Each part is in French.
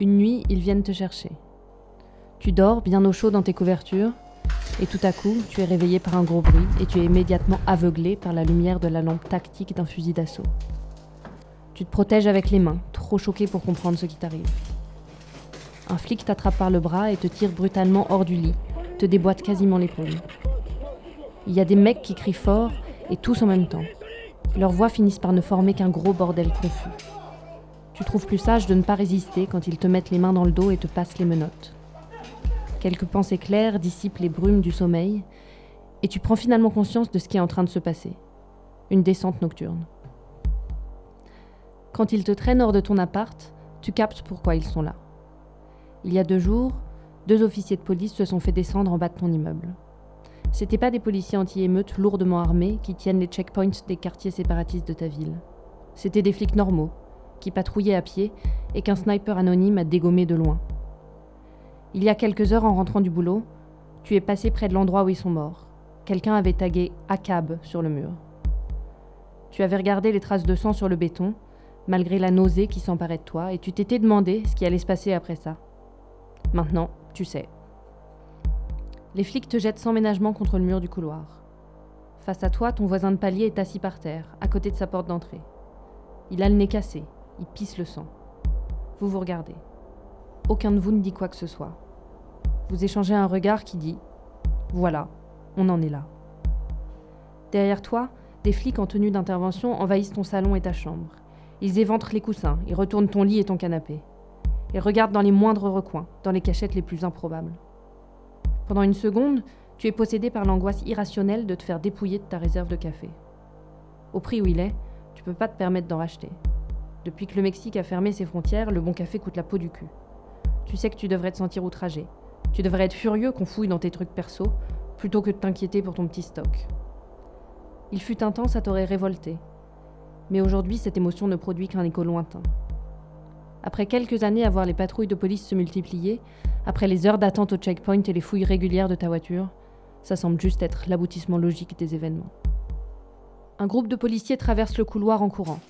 Une nuit, ils viennent te chercher. Tu dors bien au chaud dans tes couvertures, et tout à coup, tu es réveillé par un gros bruit et tu es immédiatement aveuglé par la lumière de la lampe tactique d'un fusil d'assaut. Tu te protèges avec les mains, trop choqué pour comprendre ce qui t'arrive. Un flic t'attrape par le bras et te tire brutalement hors du lit, te déboîte quasiment l'épaule. Il y a des mecs qui crient fort et tous en même temps. Leurs voix finissent par ne former qu'un gros bordel confus. Tu trouves plus sage de ne pas résister quand ils te mettent les mains dans le dos et te passent les menottes. Quelques pensées claires dissipent les brumes du sommeil, et tu prends finalement conscience de ce qui est en train de se passer. Une descente nocturne. Quand ils te traînent hors de ton appart, tu captes pourquoi ils sont là. Il y a deux jours, deux officiers de police se sont fait descendre en bas de ton immeuble. C'étaient pas des policiers anti-émeutes lourdement armés qui tiennent les checkpoints des quartiers séparatistes de ta ville. C'étaient des flics normaux, qui patrouillaient à pied et qu'un sniper anonyme a dégommé de loin. Il y a quelques heures en rentrant du boulot, tu es passé près de l'endroit où ils sont morts. Quelqu'un avait tagué ACAB sur le mur. Tu avais regardé les traces de sang sur le béton, malgré la nausée qui s'emparait de toi, et tu t'étais demandé ce qui allait se passer après ça. Maintenant, tu sais. Les flics te jettent sans ménagement contre le mur du couloir. Face à toi, ton voisin de palier est assis par terre, à côté de sa porte d'entrée. Il a le nez cassé, il pisse le sang. Vous vous regardez. Aucun de vous ne dit quoi que ce soit. Vous échangez un regard qui dit ⁇ Voilà, on en est là ⁇ Derrière toi, des flics en tenue d'intervention envahissent ton salon et ta chambre. Ils éventrent les coussins, ils retournent ton lit et ton canapé. Ils regardent dans les moindres recoins, dans les cachettes les plus improbables. Pendant une seconde, tu es possédé par l'angoisse irrationnelle de te faire dépouiller de ta réserve de café. Au prix où il est, tu peux pas te permettre d'en racheter. Depuis que le Mexique a fermé ses frontières, le bon café coûte la peau du cul. Tu sais que tu devrais te sentir outragé. Tu devrais être furieux qu'on fouille dans tes trucs perso, plutôt que de t'inquiéter pour ton petit stock. Il fut un temps, ça t'aurait révolté. Mais aujourd'hui, cette émotion ne produit qu'un écho lointain. Après quelques années à voir les patrouilles de police se multiplier, après les heures d'attente au checkpoint et les fouilles régulières de ta voiture, ça semble juste être l'aboutissement logique des événements. Un groupe de policiers traverse le couloir en courant.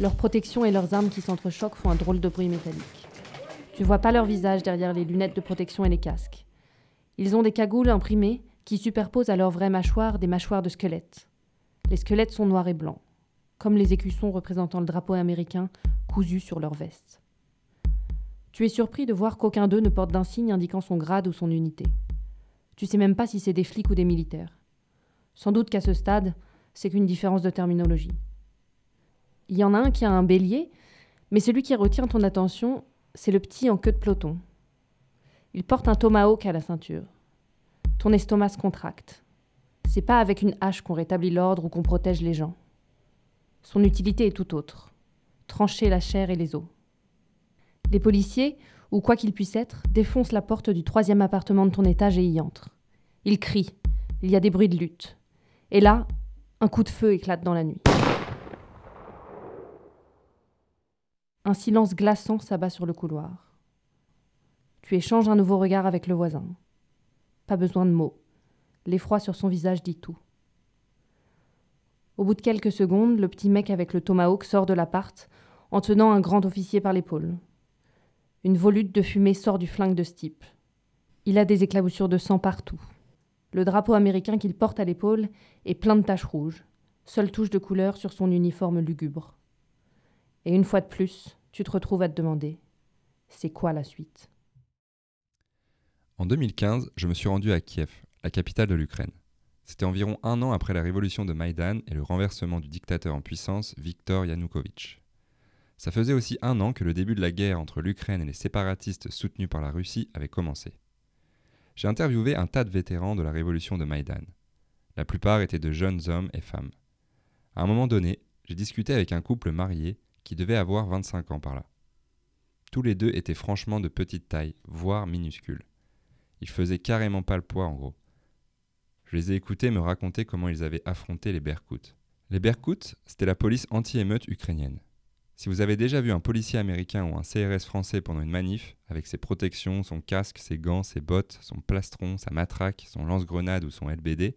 Leur protection et leurs armes qui s'entrechoquent font un drôle de bruit métallique. Tu vois pas leur visage derrière les lunettes de protection et les casques. Ils ont des cagoules imprimées qui superposent à leurs vraies mâchoires des mâchoires de squelettes. Les squelettes sont noirs et blancs, comme les écussons représentant le drapeau américain cousus sur leur veste. Tu es surpris de voir qu'aucun d'eux ne porte d'insigne indiquant son grade ou son unité. Tu sais même pas si c'est des flics ou des militaires. Sans doute qu'à ce stade, c'est qu'une différence de terminologie. Il y en a un qui a un bélier, mais celui qui retient ton attention, c'est le petit en queue de peloton. Il porte un tomahawk à la ceinture. Ton estomac se contracte. C'est pas avec une hache qu'on rétablit l'ordre ou qu'on protège les gens. Son utilité est tout autre. Trancher la chair et les os. Les policiers, ou quoi qu'ils puissent être, défoncent la porte du troisième appartement de ton étage et y entrent. Ils crient. Il y a des bruits de lutte. Et là, un coup de feu éclate dans la nuit. Un silence glaçant s'abat sur le couloir. Tu échanges un nouveau regard avec le voisin. Pas besoin de mots. L'effroi sur son visage dit tout. Au bout de quelques secondes, le petit mec avec le tomahawk sort de l'appart en tenant un grand officier par l'épaule. Une volute de fumée sort du flingue de ce type. Il a des éclaboussures de sang partout. Le drapeau américain qu'il porte à l'épaule est plein de taches rouges, seule touche de couleur sur son uniforme lugubre. Et une fois de plus, tu te retrouves à te demander c'est quoi la suite? En 2015, je me suis rendu à Kiev, la capitale de l'Ukraine. C'était environ un an après la révolution de Maïdan et le renversement du dictateur en puissance Viktor Yanukovych. Ça faisait aussi un an que le début de la guerre entre l'Ukraine et les séparatistes soutenus par la Russie avait commencé. J'ai interviewé un tas de vétérans de la révolution de Maïdan. La plupart étaient de jeunes hommes et femmes. À un moment donné, j'ai discuté avec un couple marié qui devait avoir 25 ans par là. Tous les deux étaient franchement de petite taille, voire minuscules. Ils faisaient carrément pas le poids en gros. Je les ai écoutés me raconter comment ils avaient affronté les Berkouts. Les Berkouts, c'était la police anti-émeute ukrainienne. Si vous avez déjà vu un policier américain ou un CRS français pendant une manif, avec ses protections, son casque, ses gants, ses bottes, son plastron, sa matraque, son lance-grenade ou son LBD,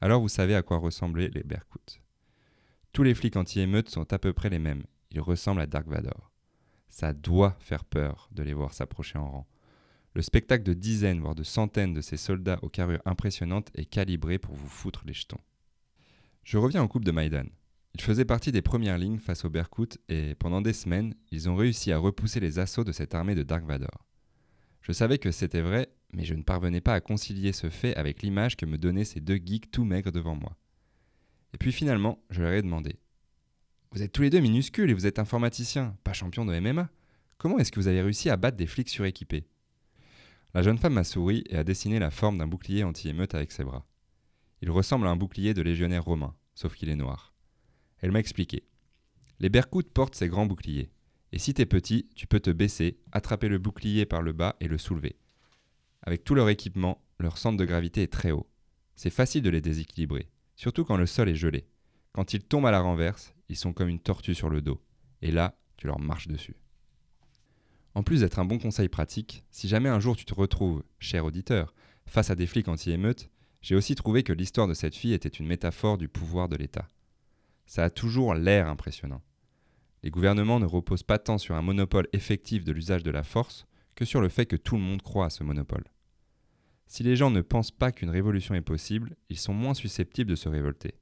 alors vous savez à quoi ressemblaient les Berkouts. Tous les flics anti-émeute sont à peu près les mêmes, ils ressemblent à Dark Vador. Ça doit faire peur de les voir s'approcher en rang. Le spectacle de dizaines, voire de centaines de ces soldats aux carrures impressionnantes est calibré pour vous foutre les jetons. Je reviens au couple de Maïdan. Ils faisaient partie des premières lignes face aux Berkouts et pendant des semaines, ils ont réussi à repousser les assauts de cette armée de Dark Vador. Je savais que c'était vrai, mais je ne parvenais pas à concilier ce fait avec l'image que me donnaient ces deux geeks tout maigres devant moi. Et puis finalement, je leur ai demandé Vous êtes tous les deux minuscules et vous êtes informaticiens, pas champion de MMA. Comment est-ce que vous avez réussi à battre des flics suréquipés? La jeune femme m'a souri et a dessiné la forme d'un bouclier anti-émeute avec ses bras. Il ressemble à un bouclier de légionnaire romain, sauf qu'il est noir. Elle m'a expliqué. Les bercoutes portent ces grands boucliers, et si t'es petit, tu peux te baisser, attraper le bouclier par le bas et le soulever. Avec tout leur équipement, leur centre de gravité est très haut. C'est facile de les déséquilibrer, surtout quand le sol est gelé. Quand ils tombent à la renverse, ils sont comme une tortue sur le dos, et là, tu leur marches dessus. En plus d'être un bon conseil pratique, si jamais un jour tu te retrouves, cher auditeur, face à des flics anti-émeutes, j'ai aussi trouvé que l'histoire de cette fille était une métaphore du pouvoir de l'État. Ça a toujours l'air impressionnant. Les gouvernements ne reposent pas tant sur un monopole effectif de l'usage de la force que sur le fait que tout le monde croit à ce monopole. Si les gens ne pensent pas qu'une révolution est possible, ils sont moins susceptibles de se révolter.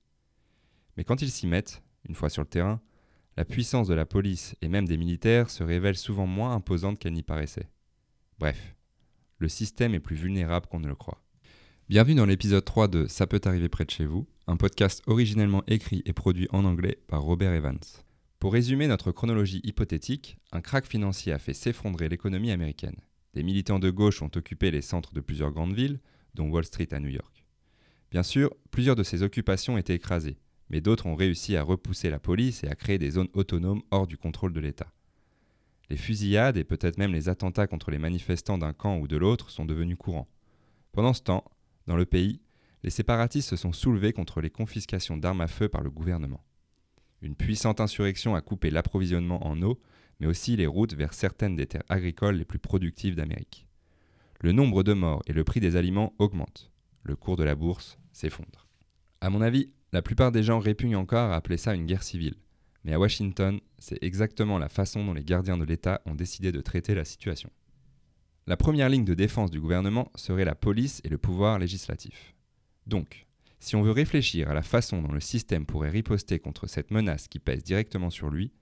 Mais quand ils s'y mettent, une fois sur le terrain, la puissance de la police et même des militaires se révèle souvent moins imposante qu'elle n'y paraissait. Bref, le système est plus vulnérable qu'on ne le croit. Bienvenue dans l'épisode 3 de Ça peut arriver près de chez vous, un podcast originellement écrit et produit en anglais par Robert Evans. Pour résumer notre chronologie hypothétique, un krach financier a fait s'effondrer l'économie américaine. Des militants de gauche ont occupé les centres de plusieurs grandes villes, dont Wall Street à New York. Bien sûr, plusieurs de ces occupations étaient écrasées, mais d'autres ont réussi à repousser la police et à créer des zones autonomes hors du contrôle de l'État. Les fusillades et peut-être même les attentats contre les manifestants d'un camp ou de l'autre sont devenus courants. Pendant ce temps, dans le pays, les séparatistes se sont soulevés contre les confiscations d'armes à feu par le gouvernement. Une puissante insurrection a coupé l'approvisionnement en eau, mais aussi les routes vers certaines des terres agricoles les plus productives d'Amérique. Le nombre de morts et le prix des aliments augmentent. Le cours de la bourse s'effondre. À mon avis, la plupart des gens répugnent encore à appeler ça une guerre civile. Mais à Washington, c'est exactement la façon dont les gardiens de l'État ont décidé de traiter la situation. La première ligne de défense du gouvernement serait la police et le pouvoir législatif. Donc, si on veut réfléchir à la façon dont le système pourrait riposter contre cette menace qui pèse directement sur lui,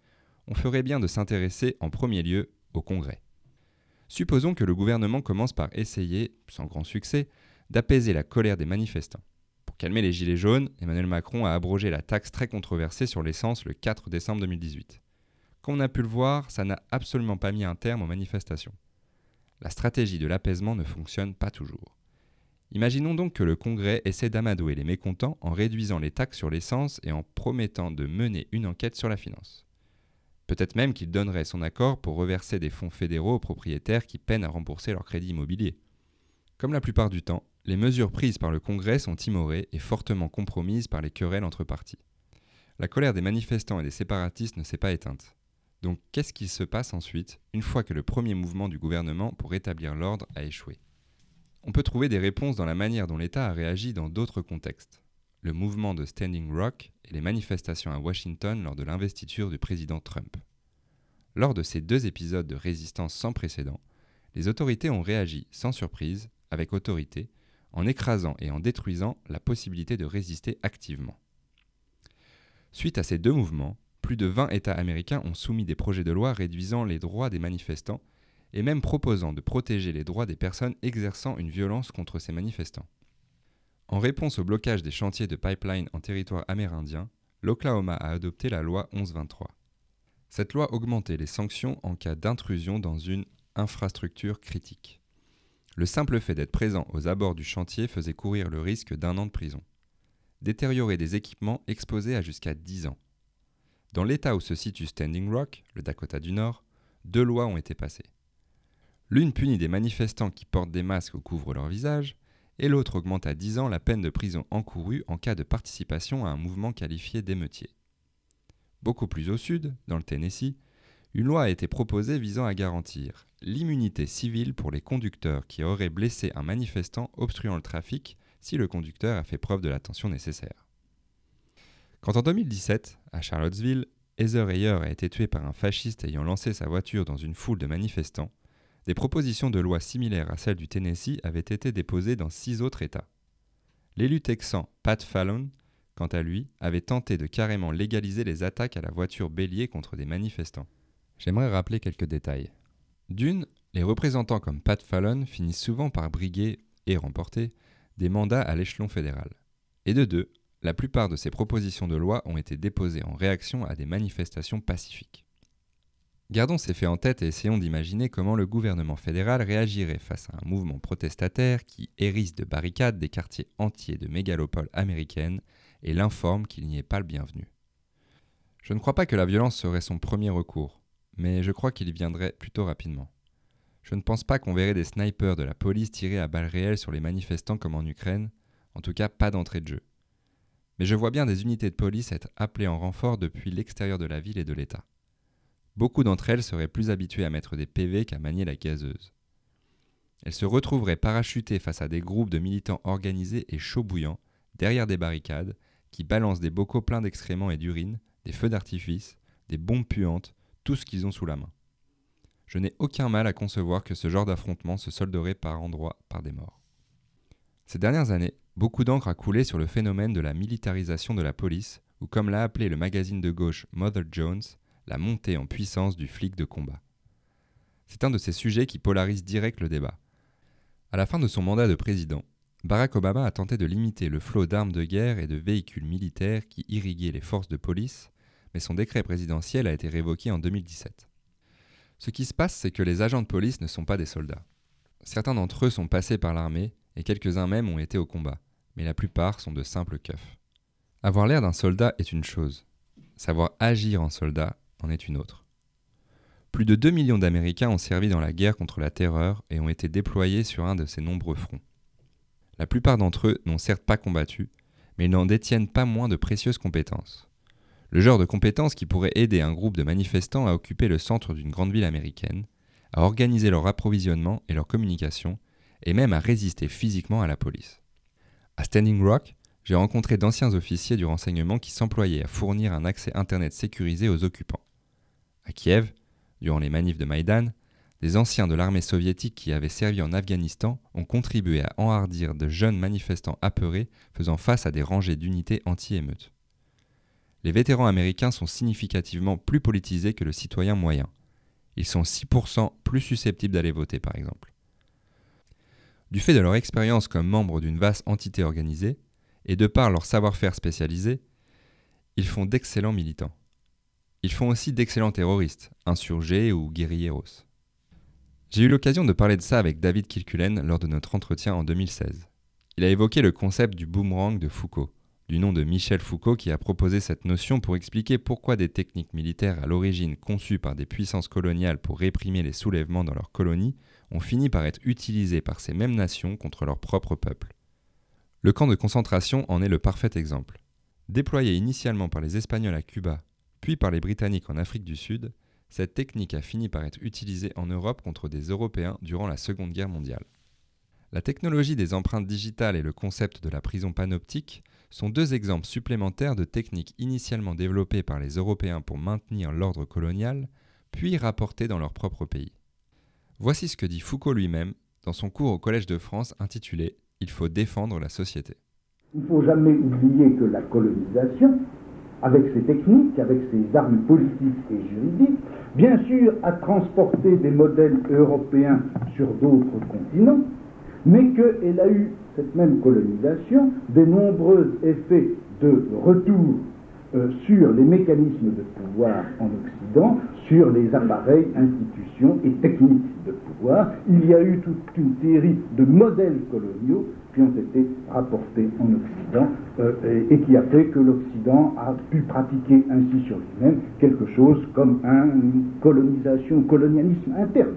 on ferait bien de s'intéresser en premier lieu au Congrès. Supposons que le gouvernement commence par essayer, sans grand succès, d'apaiser la colère des manifestants calmer les gilets jaunes, Emmanuel Macron a abrogé la taxe très controversée sur l'essence le 4 décembre 2018. Comme on a pu le voir, ça n'a absolument pas mis un terme aux manifestations. La stratégie de l'apaisement ne fonctionne pas toujours. Imaginons donc que le Congrès essaie d'amadouer les mécontents en réduisant les taxes sur l'essence et en promettant de mener une enquête sur la finance. Peut-être même qu'il donnerait son accord pour reverser des fonds fédéraux aux propriétaires qui peinent à rembourser leur crédit immobilier. Comme la plupart du temps, les mesures prises par le Congrès sont timorées et fortement compromises par les querelles entre partis. La colère des manifestants et des séparatistes ne s'est pas éteinte. Donc qu'est-ce qui se passe ensuite, une fois que le premier mouvement du gouvernement pour rétablir l'ordre a échoué? On peut trouver des réponses dans la manière dont l'État a réagi dans d'autres contextes. Le mouvement de Standing Rock et les manifestations à Washington lors de l'investiture du président Trump. Lors de ces deux épisodes de résistance sans précédent, les autorités ont réagi sans surprise, avec autorité, en écrasant et en détruisant la possibilité de résister activement. Suite à ces deux mouvements, plus de 20 États américains ont soumis des projets de loi réduisant les droits des manifestants et même proposant de protéger les droits des personnes exerçant une violence contre ces manifestants. En réponse au blocage des chantiers de pipeline en territoire amérindien, l'Oklahoma a adopté la loi 1123. Cette loi augmentait les sanctions en cas d'intrusion dans une infrastructure critique. Le simple fait d'être présent aux abords du chantier faisait courir le risque d'un an de prison. Détériorer des équipements exposés à jusqu'à 10 ans. Dans l'état où se situe Standing Rock, le Dakota du Nord, deux lois ont été passées. L'une punit des manifestants qui portent des masques ou couvrent leur visage, et l'autre augmente à 10 ans la peine de prison encourue en cas de participation à un mouvement qualifié d'émeutier. Beaucoup plus au sud, dans le Tennessee, une loi a été proposée visant à garantir l'immunité civile pour les conducteurs qui auraient blessé un manifestant obstruant le trafic si le conducteur a fait preuve de l'attention nécessaire. Quand en 2017, à Charlottesville, Heather Heyer a été tué par un fasciste ayant lancé sa voiture dans une foule de manifestants, des propositions de loi similaires à celles du Tennessee avaient été déposées dans six autres États. L'élu texan Pat Fallon, quant à lui, avait tenté de carrément légaliser les attaques à la voiture bélier contre des manifestants. J'aimerais rappeler quelques détails. D'une, les représentants comme Pat Fallon finissent souvent par briguer et remporter des mandats à l'échelon fédéral. Et de deux, la plupart de ces propositions de loi ont été déposées en réaction à des manifestations pacifiques. Gardons ces faits en tête et essayons d'imaginer comment le gouvernement fédéral réagirait face à un mouvement protestataire qui hérisse de barricades des quartiers entiers de mégalopoles américaines et l'informe qu'il n'y est pas le bienvenu. Je ne crois pas que la violence serait son premier recours, mais je crois qu'il viendrait plutôt rapidement. Je ne pense pas qu'on verrait des snipers de la police tirer à balles réelles sur les manifestants comme en Ukraine, en tout cas pas d'entrée de jeu. Mais je vois bien des unités de police être appelées en renfort depuis l'extérieur de la ville et de l'État beaucoup d'entre elles seraient plus habituées à mettre des PV qu'à manier la gazeuse. Elles se retrouveraient parachutées face à des groupes de militants organisés et chauds bouillants, derrière des barricades, qui balancent des bocaux pleins d'excréments et d'urine, des feux d'artifice, des bombes puantes, ce qu'ils ont sous la main. Je n'ai aucun mal à concevoir que ce genre d'affrontement se solderait par endroits par des morts. Ces dernières années, beaucoup d'encre a coulé sur le phénomène de la militarisation de la police, ou comme l'a appelé le magazine de gauche Mother Jones, la montée en puissance du flic de combat. C'est un de ces sujets qui polarise direct le débat. À la fin de son mandat de président, Barack Obama a tenté de limiter le flot d'armes de guerre et de véhicules militaires qui irriguaient les forces de police, mais son décret présidentiel a été révoqué en 2017. Ce qui se passe, c'est que les agents de police ne sont pas des soldats. Certains d'entre eux sont passés par l'armée et quelques-uns même ont été au combat, mais la plupart sont de simples keufs. Avoir l'air d'un soldat est une chose. Savoir agir en soldat en est une autre. Plus de 2 millions d'Américains ont servi dans la guerre contre la terreur et ont été déployés sur un de ces nombreux fronts. La plupart d'entre eux n'ont certes pas combattu, mais ils n'en détiennent pas moins de précieuses compétences. Le genre de compétences qui pourrait aider un groupe de manifestants à occuper le centre d'une grande ville américaine, à organiser leur approvisionnement et leur communication, et même à résister physiquement à la police. À Standing Rock, j'ai rencontré d'anciens officiers du renseignement qui s'employaient à fournir un accès Internet sécurisé aux occupants. À Kiev, durant les manifs de Maïdan, des anciens de l'armée soviétique qui avaient servi en Afghanistan ont contribué à enhardir de jeunes manifestants apeurés faisant face à des rangées d'unités anti-émeutes. Les vétérans américains sont significativement plus politisés que le citoyen moyen. Ils sont 6% plus susceptibles d'aller voter, par exemple. Du fait de leur expérience comme membres d'une vaste entité organisée, et de par leur savoir-faire spécialisé, ils font d'excellents militants. Ils font aussi d'excellents terroristes, insurgés ou guerrilleros. J'ai eu l'occasion de parler de ça avec David Kilcullen lors de notre entretien en 2016. Il a évoqué le concept du boomerang de Foucault, du nom de Michel Foucault qui a proposé cette notion pour expliquer pourquoi des techniques militaires à l'origine conçues par des puissances coloniales pour réprimer les soulèvements dans leurs colonies ont fini par être utilisées par ces mêmes nations contre leur propre peuple. Le camp de concentration en est le parfait exemple. Déployé initialement par les Espagnols à Cuba puis par les Britanniques en Afrique du Sud, cette technique a fini par être utilisée en Europe contre des Européens durant la Seconde Guerre mondiale. La technologie des empreintes digitales et le concept de la prison panoptique sont deux exemples supplémentaires de techniques initialement développées par les Européens pour maintenir l'ordre colonial, puis rapportées dans leur propre pays. Voici ce que dit Foucault lui-même dans son cours au Collège de France intitulé Il faut défendre la société. Il ne faut jamais oublier que la colonisation, avec ses techniques, avec ses armes politiques et juridiques, bien sûr a transporté des modèles européens sur d'autres continents, mais qu'elle a eu, cette même colonisation, des nombreux effets de retour euh, sur les mécanismes de pouvoir en Occident, sur les appareils, institutions et techniques de pouvoir. Il y a eu toute une série de modèles coloniaux qui ont été rapportés en Occident euh, et, qui a fait que l'Occident a pu pratiquer ainsi sur lui-même quelque chose comme une colonisation, un colonialisme interne.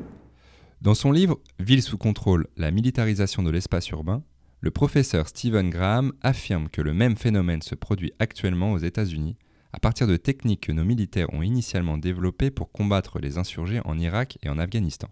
Dans son livre Ville sous contrôle, la militarisation de l'espace urbain, le professeur Stephen Graham affirme que le même phénomène se produit actuellement aux États-Unis à partir de techniques que nos militaires ont initialement développées pour combattre les insurgés en Irak et en Afghanistan.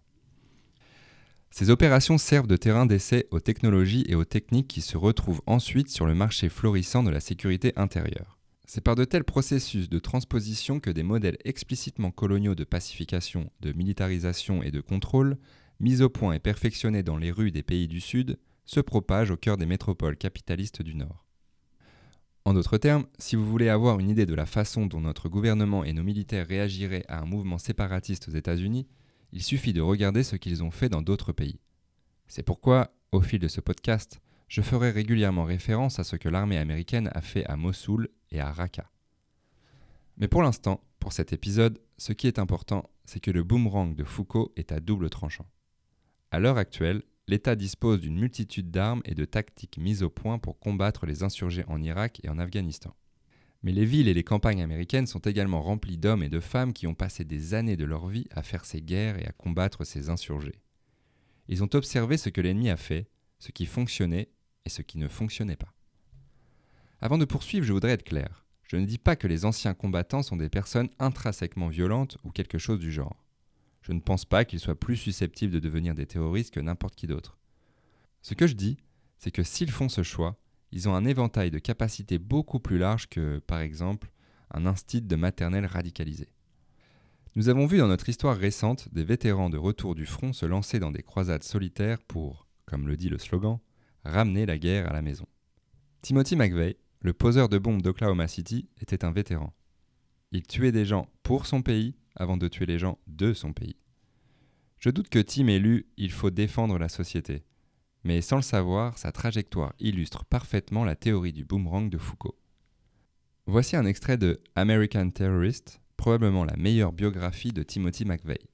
Ces opérations servent de terrain d'essai aux technologies et aux techniques qui se retrouvent ensuite sur le marché florissant de la sécurité intérieure. C'est par de tels processus de transposition que des modèles explicitement coloniaux de pacification, de militarisation et de contrôle, mis au point et perfectionnés dans les rues des pays du Sud, se propagent au cœur des métropoles capitalistes du Nord. En d'autres termes, si vous voulez avoir une idée de la façon dont notre gouvernement et nos militaires réagiraient à un mouvement séparatiste aux États-Unis, il suffit de regarder ce qu'ils ont fait dans d'autres pays. C'est pourquoi, au fil de ce podcast, je ferai régulièrement référence à ce que l'armée américaine a fait à Mossoul et à Raqqa. Mais pour l'instant, pour cet épisode, ce qui est important, c'est que le boomerang de Foucault est à double tranchant. À l'heure actuelle, l'État dispose d'une multitude d'armes et de tactiques mises au point pour combattre les insurgés en Irak et en Afghanistan. Mais les villes et les campagnes américaines sont également remplies d'hommes et de femmes qui ont passé des années de leur vie à faire ces guerres et à combattre ces insurgés. Ils ont observé ce que l'ennemi a fait, ce qui fonctionnait et ce qui ne fonctionnait pas. Avant de poursuivre, je voudrais être clair. Je ne dis pas que les anciens combattants sont des personnes intrinsèquement violentes ou quelque chose du genre. Je ne pense pas qu'ils soient plus susceptibles de devenir des terroristes que n'importe qui d'autre. Ce que je dis, c'est que s'ils font ce choix, ils ont un éventail de capacités beaucoup plus large que, par exemple, un instinct de maternelle radicalisé. Nous avons vu dans notre histoire récente des vétérans de retour du front se lancer dans des croisades solitaires pour, comme le dit le slogan, ramener la guerre à la maison. Timothy McVeigh, le poseur de bombes d'Oklahoma City, était un vétéran. Il tuait des gens pour son pays avant de tuer les gens de son pays. Je doute que Tim ait lu Il faut défendre la société, mais sans le savoir, sa trajectoire illustre parfaitement la théorie du boomerang de Foucault. Voici un extrait de American Terrorist, probablement la meilleure biographie de Timothy McVeigh.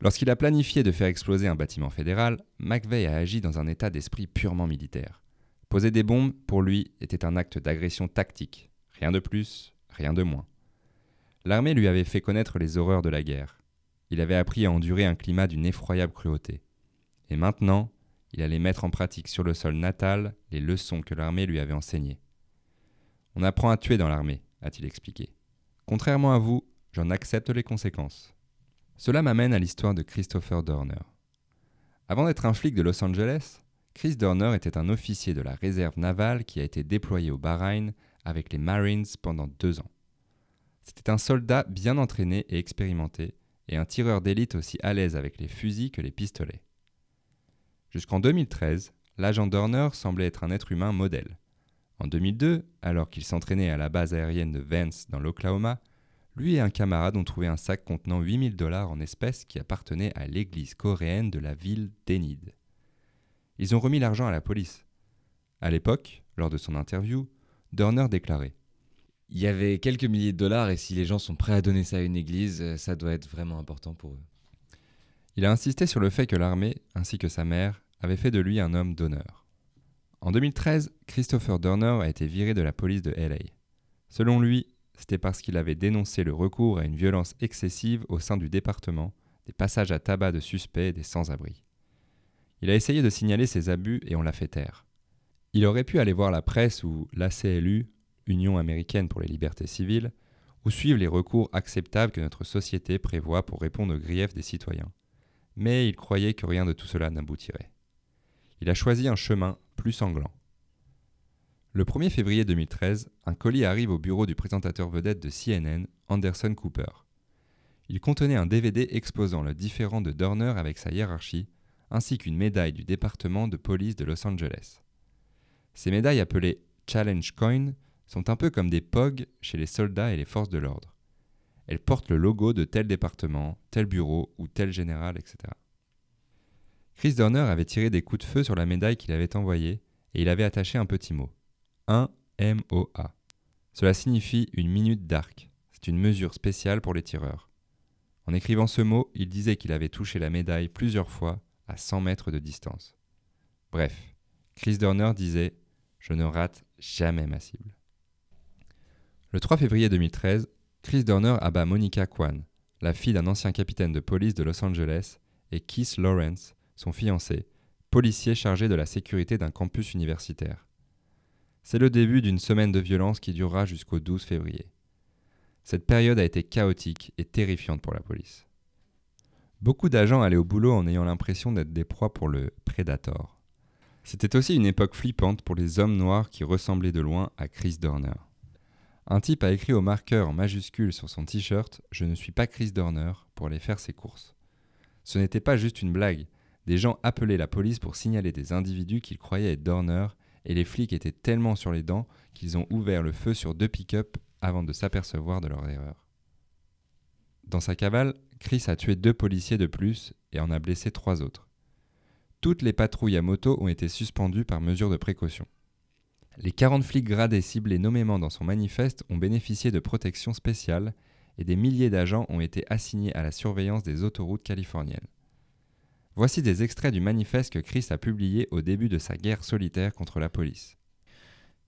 Lorsqu'il a planifié de faire exploser un bâtiment fédéral, McVeigh a agi dans un état d'esprit purement militaire. Poser des bombes, pour lui, était un acte d'agression tactique. Rien de plus, rien de moins. L'armée lui avait fait connaître les horreurs de la guerre. Il avait appris à endurer un climat d'une effroyable cruauté. Et maintenant, il allait mettre en pratique sur le sol natal les leçons que l'armée lui avait enseignées. On apprend à tuer dans l'armée, a-t-il expliqué. Contrairement à vous, j'en accepte les conséquences. Cela m'amène à l'histoire de Christopher Dorner. Avant d'être un flic de Los Angeles, Chris Dorner était un officier de la réserve navale qui a été déployé au Bahreïn avec les Marines pendant deux ans. C'était un soldat bien entraîné et expérimenté, et un tireur d'élite aussi à l'aise avec les fusils que les pistolets. Jusqu'en 2013, l'agent Dorner semblait être un être humain modèle. En 2002, alors qu'il s'entraînait à la base aérienne de Vance dans l'Oklahoma, lui et un camarade ont trouvé un sac contenant 8000 dollars en espèces qui appartenait à l'église coréenne de la ville d'Enid. Ils ont remis l'argent à la police. À l'époque, lors de son interview, Dorner déclarait Il y avait quelques milliers de dollars et si les gens sont prêts à donner ça à une église, euh, ça doit être vraiment important pour eux. Il a insisté sur le fait que l'armée, ainsi que sa mère, avait fait de lui un homme d'honneur. En 2013, Christopher Dorner a été viré de la police de LA. Selon lui, c'était parce qu'il avait dénoncé le recours à une violence excessive au sein du département, des passages à tabac de suspects et des sans-abri. Il a essayé de signaler ces abus et on l'a fait taire. Il aurait pu aller voir la presse ou l'ACLU, Union américaine pour les libertés civiles, ou suivre les recours acceptables que notre société prévoit pour répondre aux griefs des citoyens. Mais il croyait que rien de tout cela n'aboutirait. Il a choisi un chemin plus sanglant. Le 1er février 2013, un colis arrive au bureau du présentateur vedette de CNN, Anderson Cooper. Il contenait un DVD exposant le différend de Dorner avec sa hiérarchie, ainsi qu'une médaille du département de police de Los Angeles. Ces médailles appelées Challenge Coin sont un peu comme des POG chez les soldats et les forces de l'ordre. Elles portent le logo de tel département, tel bureau ou tel général, etc. Chris Dorner avait tiré des coups de feu sur la médaille qu'il avait envoyée et il avait attaché un petit mot. 1 MOA. Cela signifie une minute d'arc. C'est une mesure spéciale pour les tireurs. En écrivant ce mot, il disait qu'il avait touché la médaille plusieurs fois à 100 mètres de distance. Bref, Chris Dorner disait Je ne rate jamais ma cible. Le 3 février 2013, Chris Dorner abat Monica Kwan, la fille d'un ancien capitaine de police de Los Angeles, et Keith Lawrence, son fiancé, policier chargé de la sécurité d'un campus universitaire. C'est le début d'une semaine de violence qui durera jusqu'au 12 février. Cette période a été chaotique et terrifiante pour la police. Beaucoup d'agents allaient au boulot en ayant l'impression d'être des proies pour le Predator. C'était aussi une époque flippante pour les hommes noirs qui ressemblaient de loin à Chris Dorner. Un type a écrit au marqueur en majuscule sur son t-shirt Je ne suis pas Chris Dorner pour aller faire ses courses. Ce n'était pas juste une blague. Des gens appelaient la police pour signaler des individus qu'ils croyaient être Dorner et les flics étaient tellement sur les dents qu'ils ont ouvert le feu sur deux pick-up avant de s'apercevoir de leur erreur. Dans sa cavale, Chris a tué deux policiers de plus et en a blessé trois autres. Toutes les patrouilles à moto ont été suspendues par mesure de précaution. Les 40 flics gradés ciblés nommément dans son manifeste ont bénéficié de protections spéciales et des milliers d'agents ont été assignés à la surveillance des autoroutes californiennes. Voici des extraits du manifeste que Chris a publié au début de sa guerre solitaire contre la police.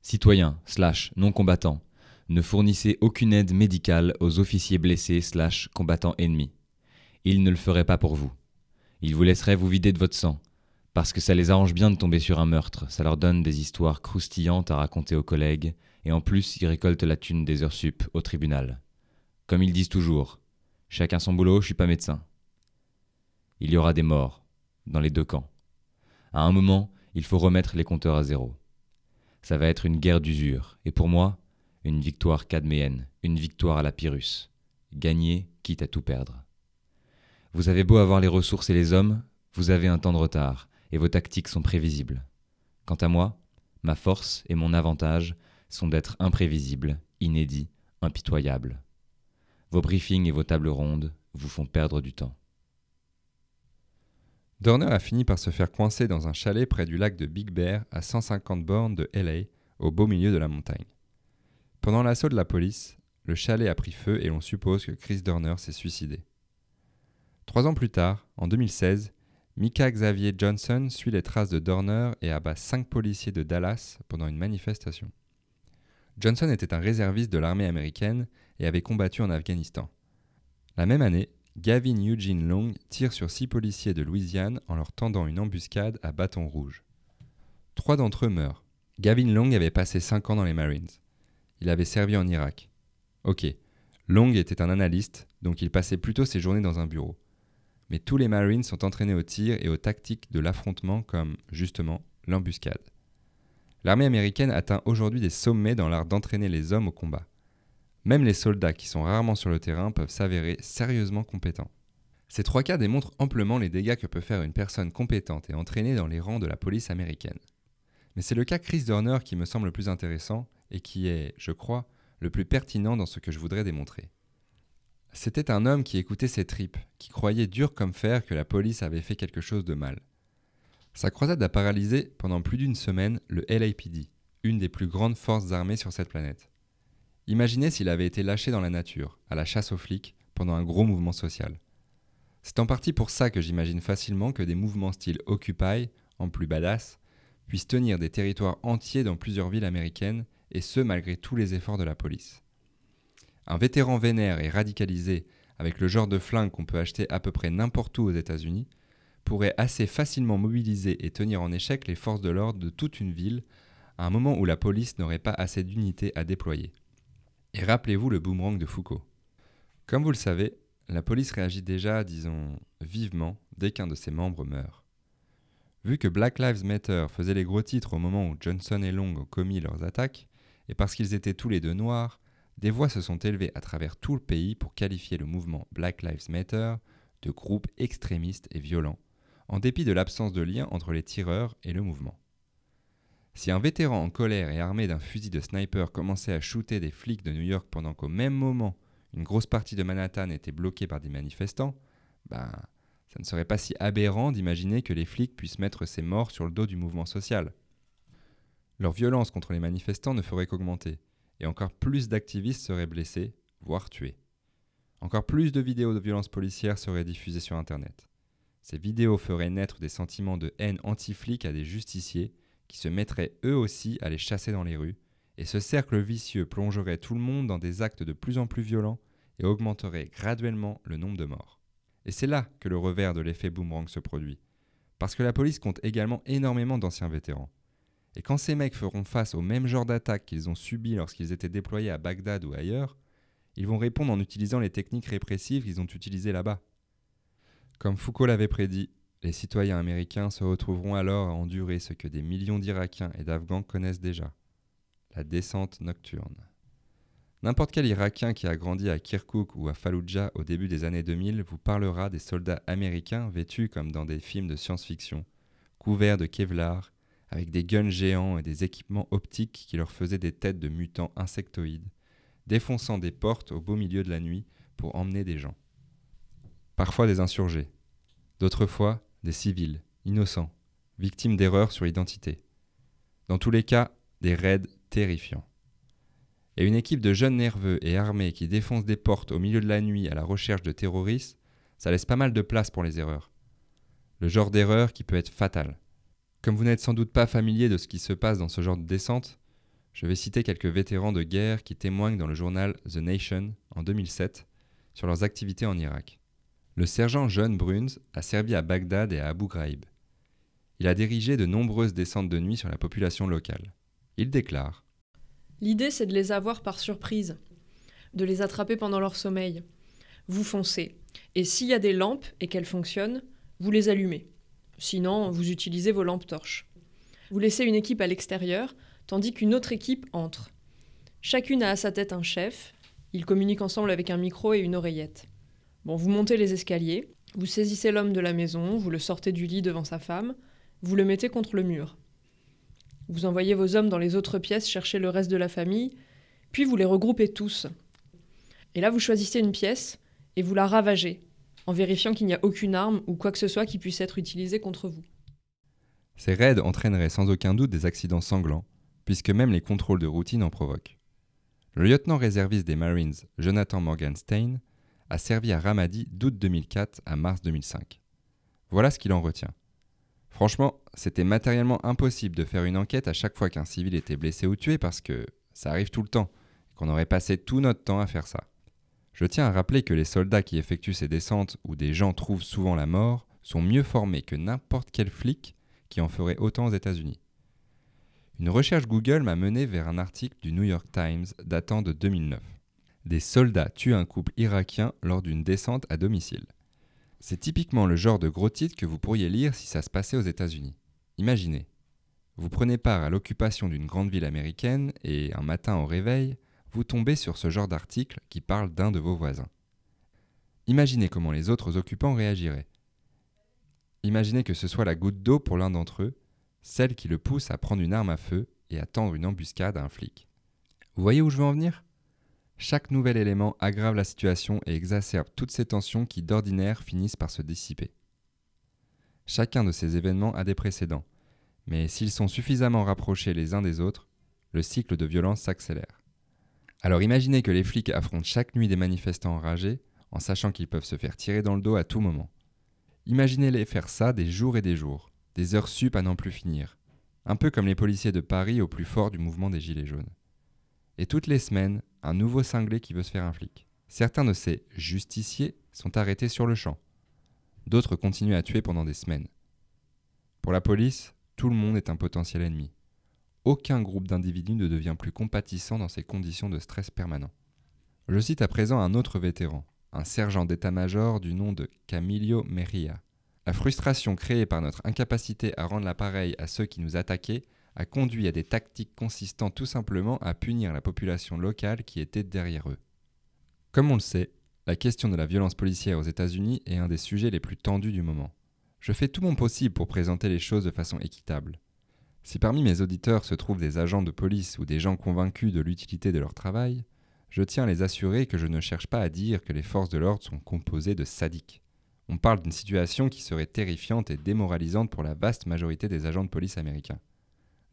Citoyens, slash, non-combattants, ne fournissez aucune aide médicale aux officiers blessés, slash, combattants ennemis. Ils ne le feraient pas pour vous. Ils vous laisseraient vous vider de votre sang, parce que ça les arrange bien de tomber sur un meurtre, ça leur donne des histoires croustillantes à raconter aux collègues, et en plus ils récoltent la thune des heures sup au tribunal. Comme ils disent toujours, chacun son boulot, je suis pas médecin. Il y aura des morts, dans les deux camps. À un moment, il faut remettre les compteurs à zéro. Ça va être une guerre d'usure, et pour moi, une victoire cadméenne, une victoire à la Pyrrhus. Gagner, quitte à tout perdre. Vous avez beau avoir les ressources et les hommes, vous avez un temps de retard, et vos tactiques sont prévisibles. Quant à moi, ma force et mon avantage sont d'être imprévisible, inédit, impitoyable. Vos briefings et vos tables rondes vous font perdre du temps. Dorner a fini par se faire coincer dans un chalet près du lac de Big Bear à 150 bornes de LA, au beau milieu de la montagne. Pendant l'assaut de la police, le chalet a pris feu et l'on suppose que Chris Dorner s'est suicidé. Trois ans plus tard, en 2016, Mika Xavier Johnson suit les traces de Dorner et abat cinq policiers de Dallas pendant une manifestation. Johnson était un réserviste de l'armée américaine et avait combattu en Afghanistan. La même année, Gavin Eugene Long tire sur six policiers de Louisiane en leur tendant une embuscade à bâton rouge. Trois d'entre eux meurent. Gavin Long avait passé cinq ans dans les Marines. Il avait servi en Irak. Ok, Long était un analyste, donc il passait plutôt ses journées dans un bureau. Mais tous les Marines sont entraînés au tir et aux tactiques de l'affrontement comme, justement, l'embuscade. L'armée américaine atteint aujourd'hui des sommets dans l'art d'entraîner les hommes au combat. Même les soldats qui sont rarement sur le terrain peuvent s'avérer sérieusement compétents. Ces trois cas démontrent amplement les dégâts que peut faire une personne compétente et entraînée dans les rangs de la police américaine. Mais c'est le cas Chris Dorner qui me semble le plus intéressant et qui est, je crois, le plus pertinent dans ce que je voudrais démontrer. C'était un homme qui écoutait ses tripes, qui croyait dur comme fer que la police avait fait quelque chose de mal. Sa croisade a paralysé pendant plus d'une semaine le LAPD, une des plus grandes forces armées sur cette planète. Imaginez s'il avait été lâché dans la nature, à la chasse aux flics, pendant un gros mouvement social. C'est en partie pour ça que j'imagine facilement que des mouvements style Occupy, en plus badass, puissent tenir des territoires entiers dans plusieurs villes américaines, et ce malgré tous les efforts de la police. Un vétéran vénère et radicalisé, avec le genre de flingue qu'on peut acheter à peu près n'importe où aux États-Unis, pourrait assez facilement mobiliser et tenir en échec les forces de l'ordre de toute une ville à un moment où la police n'aurait pas assez d'unités à déployer. Et rappelez-vous le boomerang de Foucault. Comme vous le savez, la police réagit déjà, disons, vivement dès qu'un de ses membres meurt. Vu que Black Lives Matter faisait les gros titres au moment où Johnson et Long ont commis leurs attaques, et parce qu'ils étaient tous les deux noirs, des voix se sont élevées à travers tout le pays pour qualifier le mouvement Black Lives Matter de groupe extrémiste et violent, en dépit de l'absence de lien entre les tireurs et le mouvement. Si un vétéran en colère et armé d'un fusil de sniper commençait à shooter des flics de New York pendant qu'au même moment une grosse partie de Manhattan était bloquée par des manifestants, ben ça ne serait pas si aberrant d'imaginer que les flics puissent mettre ces morts sur le dos du mouvement social. Leur violence contre les manifestants ne ferait qu'augmenter, et encore plus d'activistes seraient blessés, voire tués. Encore plus de vidéos de violences policières seraient diffusées sur Internet. Ces vidéos feraient naître des sentiments de haine anti-flics à des justiciers qui se mettraient eux aussi à les chasser dans les rues, et ce cercle vicieux plongerait tout le monde dans des actes de plus en plus violents et augmenterait graduellement le nombre de morts. Et c'est là que le revers de l'effet boomerang se produit, parce que la police compte également énormément d'anciens vétérans. Et quand ces mecs feront face au même genre d'attaque qu'ils ont subi lorsqu'ils étaient déployés à Bagdad ou ailleurs, ils vont répondre en utilisant les techniques répressives qu'ils ont utilisées là-bas. Comme Foucault l'avait prédit, les citoyens américains se retrouveront alors à endurer ce que des millions d'Irakiens et d'Afghans connaissent déjà, la descente nocturne. N'importe quel Irakien qui a grandi à Kirkuk ou à Fallujah au début des années 2000 vous parlera des soldats américains vêtus comme dans des films de science-fiction, couverts de Kevlar, avec des guns géants et des équipements optiques qui leur faisaient des têtes de mutants insectoïdes, défonçant des portes au beau milieu de la nuit pour emmener des gens. Parfois des insurgés, d'autres fois des civils, innocents, victimes d'erreurs sur identité. Dans tous les cas, des raids terrifiants. Et une équipe de jeunes nerveux et armés qui défoncent des portes au milieu de la nuit à la recherche de terroristes, ça laisse pas mal de place pour les erreurs. Le genre d'erreur qui peut être fatale. Comme vous n'êtes sans doute pas familier de ce qui se passe dans ce genre de descente, je vais citer quelques vétérans de guerre qui témoignent dans le journal The Nation en 2007 sur leurs activités en Irak. Le sergent John Bruns a servi à Bagdad et à Abu Ghraib. Il a dirigé de nombreuses descentes de nuit sur la population locale. Il déclare L'idée, c'est de les avoir par surprise, de les attraper pendant leur sommeil. Vous foncez, et s'il y a des lampes et qu'elles fonctionnent, vous les allumez. Sinon, vous utilisez vos lampes torches. Vous laissez une équipe à l'extérieur, tandis qu'une autre équipe entre. Chacune a à sa tête un chef, ils communiquent ensemble avec un micro et une oreillette. Bon, vous montez les escaliers, vous saisissez l'homme de la maison, vous le sortez du lit devant sa femme, vous le mettez contre le mur. Vous envoyez vos hommes dans les autres pièces chercher le reste de la famille, puis vous les regroupez tous. Et là, vous choisissez une pièce et vous la ravagez, en vérifiant qu'il n'y a aucune arme ou quoi que ce soit qui puisse être utilisé contre vous. Ces raids entraîneraient sans aucun doute des accidents sanglants, puisque même les contrôles de routine en provoquent. Le lieutenant réserviste des Marines, Jonathan Morgenstein, a servi à Ramadi d'août 2004 à mars 2005. Voilà ce qu'il en retient. Franchement, c'était matériellement impossible de faire une enquête à chaque fois qu'un civil était blessé ou tué parce que ça arrive tout le temps, qu'on aurait passé tout notre temps à faire ça. Je tiens à rappeler que les soldats qui effectuent ces descentes où des gens trouvent souvent la mort sont mieux formés que n'importe quel flic qui en ferait autant aux États-Unis. Une recherche Google m'a mené vers un article du New York Times datant de 2009. Des soldats tuent un couple irakien lors d'une descente à domicile. C'est typiquement le genre de gros titre que vous pourriez lire si ça se passait aux États-Unis. Imaginez. Vous prenez part à l'occupation d'une grande ville américaine et un matin au réveil, vous tombez sur ce genre d'article qui parle d'un de vos voisins. Imaginez comment les autres occupants réagiraient. Imaginez que ce soit la goutte d'eau pour l'un d'entre eux, celle qui le pousse à prendre une arme à feu et à tendre une embuscade à un flic. Vous voyez où je veux en venir? Chaque nouvel élément aggrave la situation et exacerbe toutes ces tensions qui d'ordinaire finissent par se dissiper. Chacun de ces événements a des précédents, mais s'ils sont suffisamment rapprochés les uns des autres, le cycle de violence s'accélère. Alors imaginez que les flics affrontent chaque nuit des manifestants enragés en sachant qu'ils peuvent se faire tirer dans le dos à tout moment. Imaginez-les faire ça des jours et des jours, des heures sup à n'en plus finir, un peu comme les policiers de Paris au plus fort du mouvement des Gilets jaunes. Et toutes les semaines, un nouveau cinglé qui veut se faire un flic. Certains de ces justiciers sont arrêtés sur le champ. D'autres continuent à tuer pendant des semaines. Pour la police, tout le monde est un potentiel ennemi. Aucun groupe d'individus ne devient plus compatissant dans ces conditions de stress permanent. Je cite à présent un autre vétéran, un sergent d'état-major du nom de Camillo Merria. La frustration créée par notre incapacité à rendre l'appareil à ceux qui nous attaquaient a conduit à des tactiques consistant tout simplement à punir la population locale qui était derrière eux. Comme on le sait, la question de la violence policière aux États-Unis est un des sujets les plus tendus du moment. Je fais tout mon possible pour présenter les choses de façon équitable. Si parmi mes auditeurs se trouvent des agents de police ou des gens convaincus de l'utilité de leur travail, je tiens à les assurer que je ne cherche pas à dire que les forces de l'ordre sont composées de sadiques. On parle d'une situation qui serait terrifiante et démoralisante pour la vaste majorité des agents de police américains.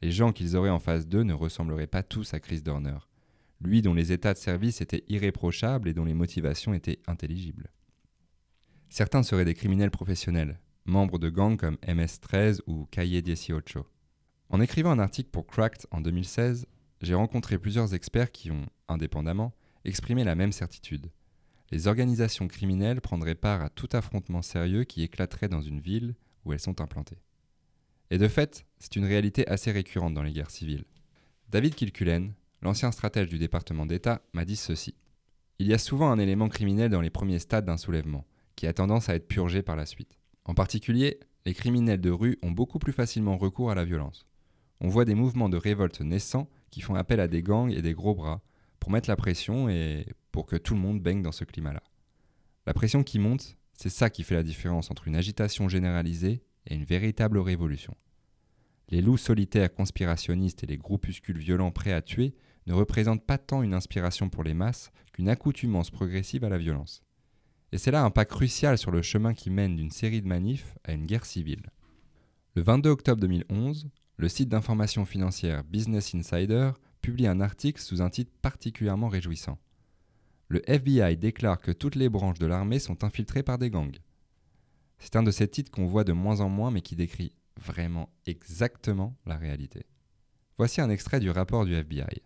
Les gens qu'ils auraient en face d'eux ne ressembleraient pas tous à Chris Dorner, lui dont les états de service étaient irréprochables et dont les motivations étaient intelligibles. Certains seraient des criminels professionnels, membres de gangs comme MS-13 ou Calle 18. En écrivant un article pour Cracked en 2016, j'ai rencontré plusieurs experts qui ont, indépendamment, exprimé la même certitude. Les organisations criminelles prendraient part à tout affrontement sérieux qui éclaterait dans une ville où elles sont implantées. Et de fait, c'est une réalité assez récurrente dans les guerres civiles. David Kilcullen, l'ancien stratège du département d'État, m'a dit ceci. Il y a souvent un élément criminel dans les premiers stades d'un soulèvement, qui a tendance à être purgé par la suite. En particulier, les criminels de rue ont beaucoup plus facilement recours à la violence. On voit des mouvements de révolte naissants qui font appel à des gangs et des gros bras pour mettre la pression et pour que tout le monde baigne dans ce climat-là. La pression qui monte, c'est ça qui fait la différence entre une agitation généralisée et une véritable révolution. Les loups solitaires conspirationnistes et les groupuscules violents prêts à tuer ne représentent pas tant une inspiration pour les masses qu'une accoutumance progressive à la violence. Et c'est là un pas crucial sur le chemin qui mène d'une série de manifs à une guerre civile. Le 22 octobre 2011, le site d'information financière Business Insider publie un article sous un titre particulièrement réjouissant. Le FBI déclare que toutes les branches de l'armée sont infiltrées par des gangs. C'est un de ces titres qu'on voit de moins en moins mais qui décrit vraiment exactement la réalité. Voici un extrait du rapport du FBI.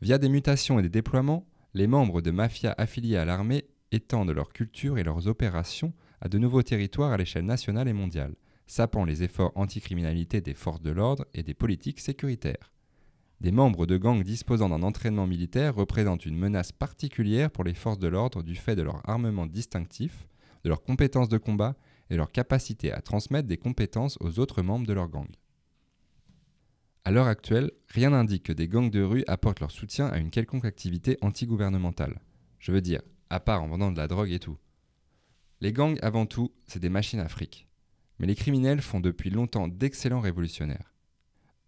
Via des mutations et des déploiements, les membres de mafias affiliés à l'armée étendent leur culture et leurs opérations à de nouveaux territoires à l'échelle nationale et mondiale, sapant les efforts anticriminalité des forces de l'ordre et des politiques sécuritaires. Des membres de gangs disposant d'un entraînement militaire représentent une menace particulière pour les forces de l'ordre du fait de leur armement distinctif, de leurs compétences de combat et leur capacité à transmettre des compétences aux autres membres de leur gang. À l'heure actuelle, rien n'indique que des gangs de rue apportent leur soutien à une quelconque activité antigouvernementale. Je veux dire, à part en vendant de la drogue et tout. Les gangs, avant tout, c'est des machines à fric mais les criminels font depuis longtemps d'excellents révolutionnaires.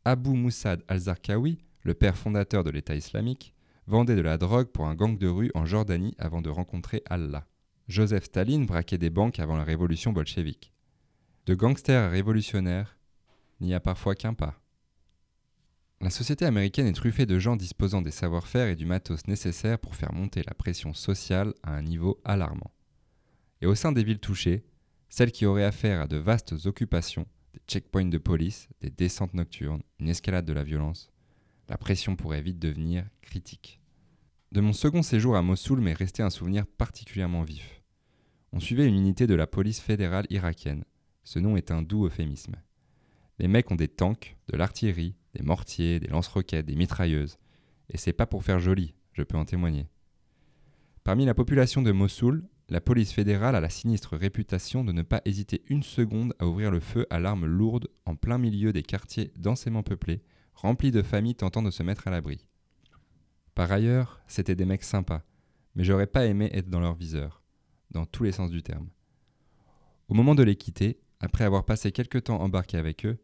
Abu Moussad al-Zarqawi, le père fondateur de l'État islamique, vendait de la drogue pour un gang de rue en Jordanie avant de rencontrer Allah. Joseph Staline braquait des banques avant la révolution bolchevique. De gangsters à révolutionnaires, n'y a parfois qu'un pas. La société américaine est truffée de gens disposant des savoir-faire et du matos nécessaires pour faire monter la pression sociale à un niveau alarmant. Et au sein des villes touchées, celles qui auraient affaire à de vastes occupations, des checkpoints de police, des descentes nocturnes, une escalade de la violence, la pression pourrait vite devenir critique. De mon second séjour à Mossoul m'est resté un souvenir particulièrement vif. On suivait une unité de la police fédérale irakienne. Ce nom est un doux euphémisme. Les mecs ont des tanks, de l'artillerie, des mortiers, des lance-roquettes, des mitrailleuses. Et c'est pas pour faire joli, je peux en témoigner. Parmi la population de Mossoul, la police fédérale a la sinistre réputation de ne pas hésiter une seconde à ouvrir le feu à l'arme lourde en plein milieu des quartiers densément peuplés, remplis de familles tentant de se mettre à l'abri. Par ailleurs, c'étaient des mecs sympas, mais j'aurais pas aimé être dans leur viseur, dans tous les sens du terme. Au moment de les quitter, après avoir passé quelque temps embarqué avec eux,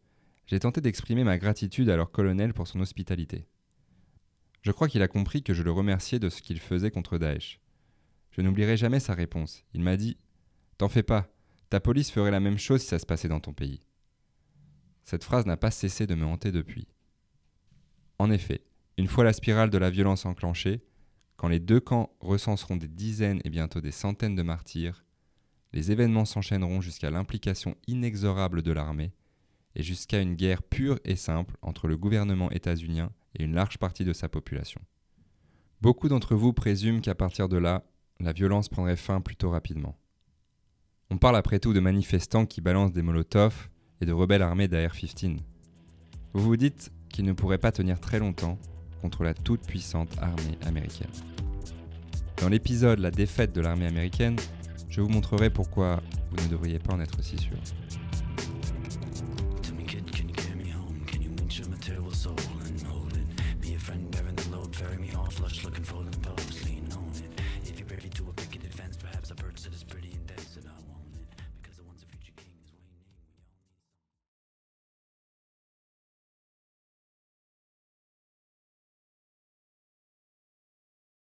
j'ai tenté d'exprimer ma gratitude à leur colonel pour son hospitalité. Je crois qu'il a compris que je le remerciais de ce qu'il faisait contre Daesh. Je n'oublierai jamais sa réponse. Il m'a dit T'en fais pas, ta police ferait la même chose si ça se passait dans ton pays. Cette phrase n'a pas cessé de me hanter depuis. En effet, une fois la spirale de la violence enclenchée, quand les deux camps recenseront des dizaines et bientôt des centaines de martyrs, les événements s'enchaîneront jusqu'à l'implication inexorable de l'armée et jusqu'à une guerre pure et simple entre le gouvernement états-unien et une large partie de sa population. Beaucoup d'entre vous présument qu'à partir de là, la violence prendrait fin plutôt rapidement. On parle après tout de manifestants qui balancent des molotovs et de rebelles armés d'AR-15. Vous vous dites qu'ils ne pourraient pas tenir très longtemps contre la toute-puissante armée américaine. Dans l'épisode La défaite de l'armée américaine, je vous montrerai pourquoi vous ne devriez pas en être si sûr.